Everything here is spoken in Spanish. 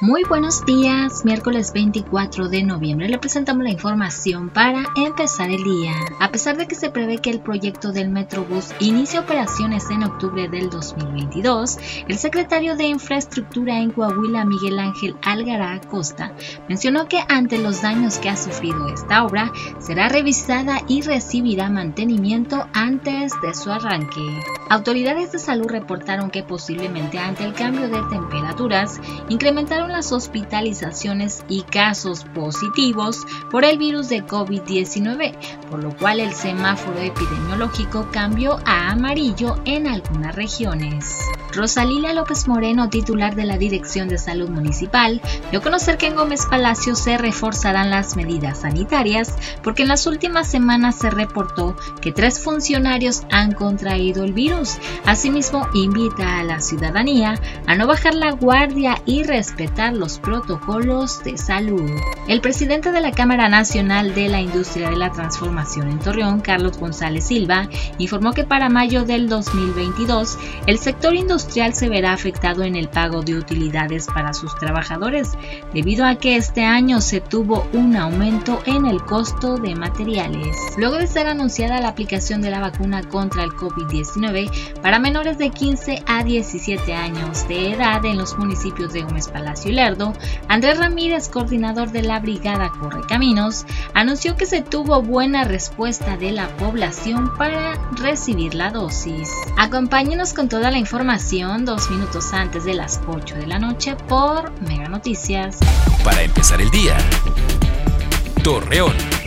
Muy buenos días, miércoles 24 de noviembre le presentamos la información para empezar el día. A pesar de que se prevé que el proyecto del Metrobús inicie operaciones en octubre del 2022, el secretario de Infraestructura en Coahuila, Miguel Ángel Algara Acosta, mencionó que ante los daños que ha sufrido esta obra, será revisada y recibirá mantenimiento antes de su arranque. Autoridades de salud reportaron que posiblemente ante el cambio de temperaturas incrementaron las hospitalizaciones y casos positivos por el virus de COVID-19, por lo cual el semáforo epidemiológico cambió a amarillo en algunas regiones. Rosalila López Moreno, titular de la Dirección de Salud Municipal, dio a conocer que en Gómez Palacio se reforzarán las medidas sanitarias porque en las últimas semanas se reportó que tres funcionarios han contraído el virus. Asimismo, invita a la ciudadanía a no bajar la guardia y respetar los protocolos de salud. El presidente de la Cámara Nacional de la Industria de la Transformación en Torreón, Carlos González Silva, informó que para mayo del 2022 el sector industrial se verá afectado en el pago de utilidades para sus trabajadores, debido a que este año se tuvo un aumento en el costo de materiales. Luego de ser anunciada la aplicación de la vacuna contra el COVID-19 para menores de 15 a 17 años de edad en los municipios de Gómez Palacio y Lerdo, Andrés Ramírez, coordinador de la Brigada Correcaminos, anunció que se tuvo buena respuesta de la población para recibir la dosis. Acompáñenos con toda la información dos minutos antes de las 8 de la noche por Mega Noticias. Para empezar el día, Torreón.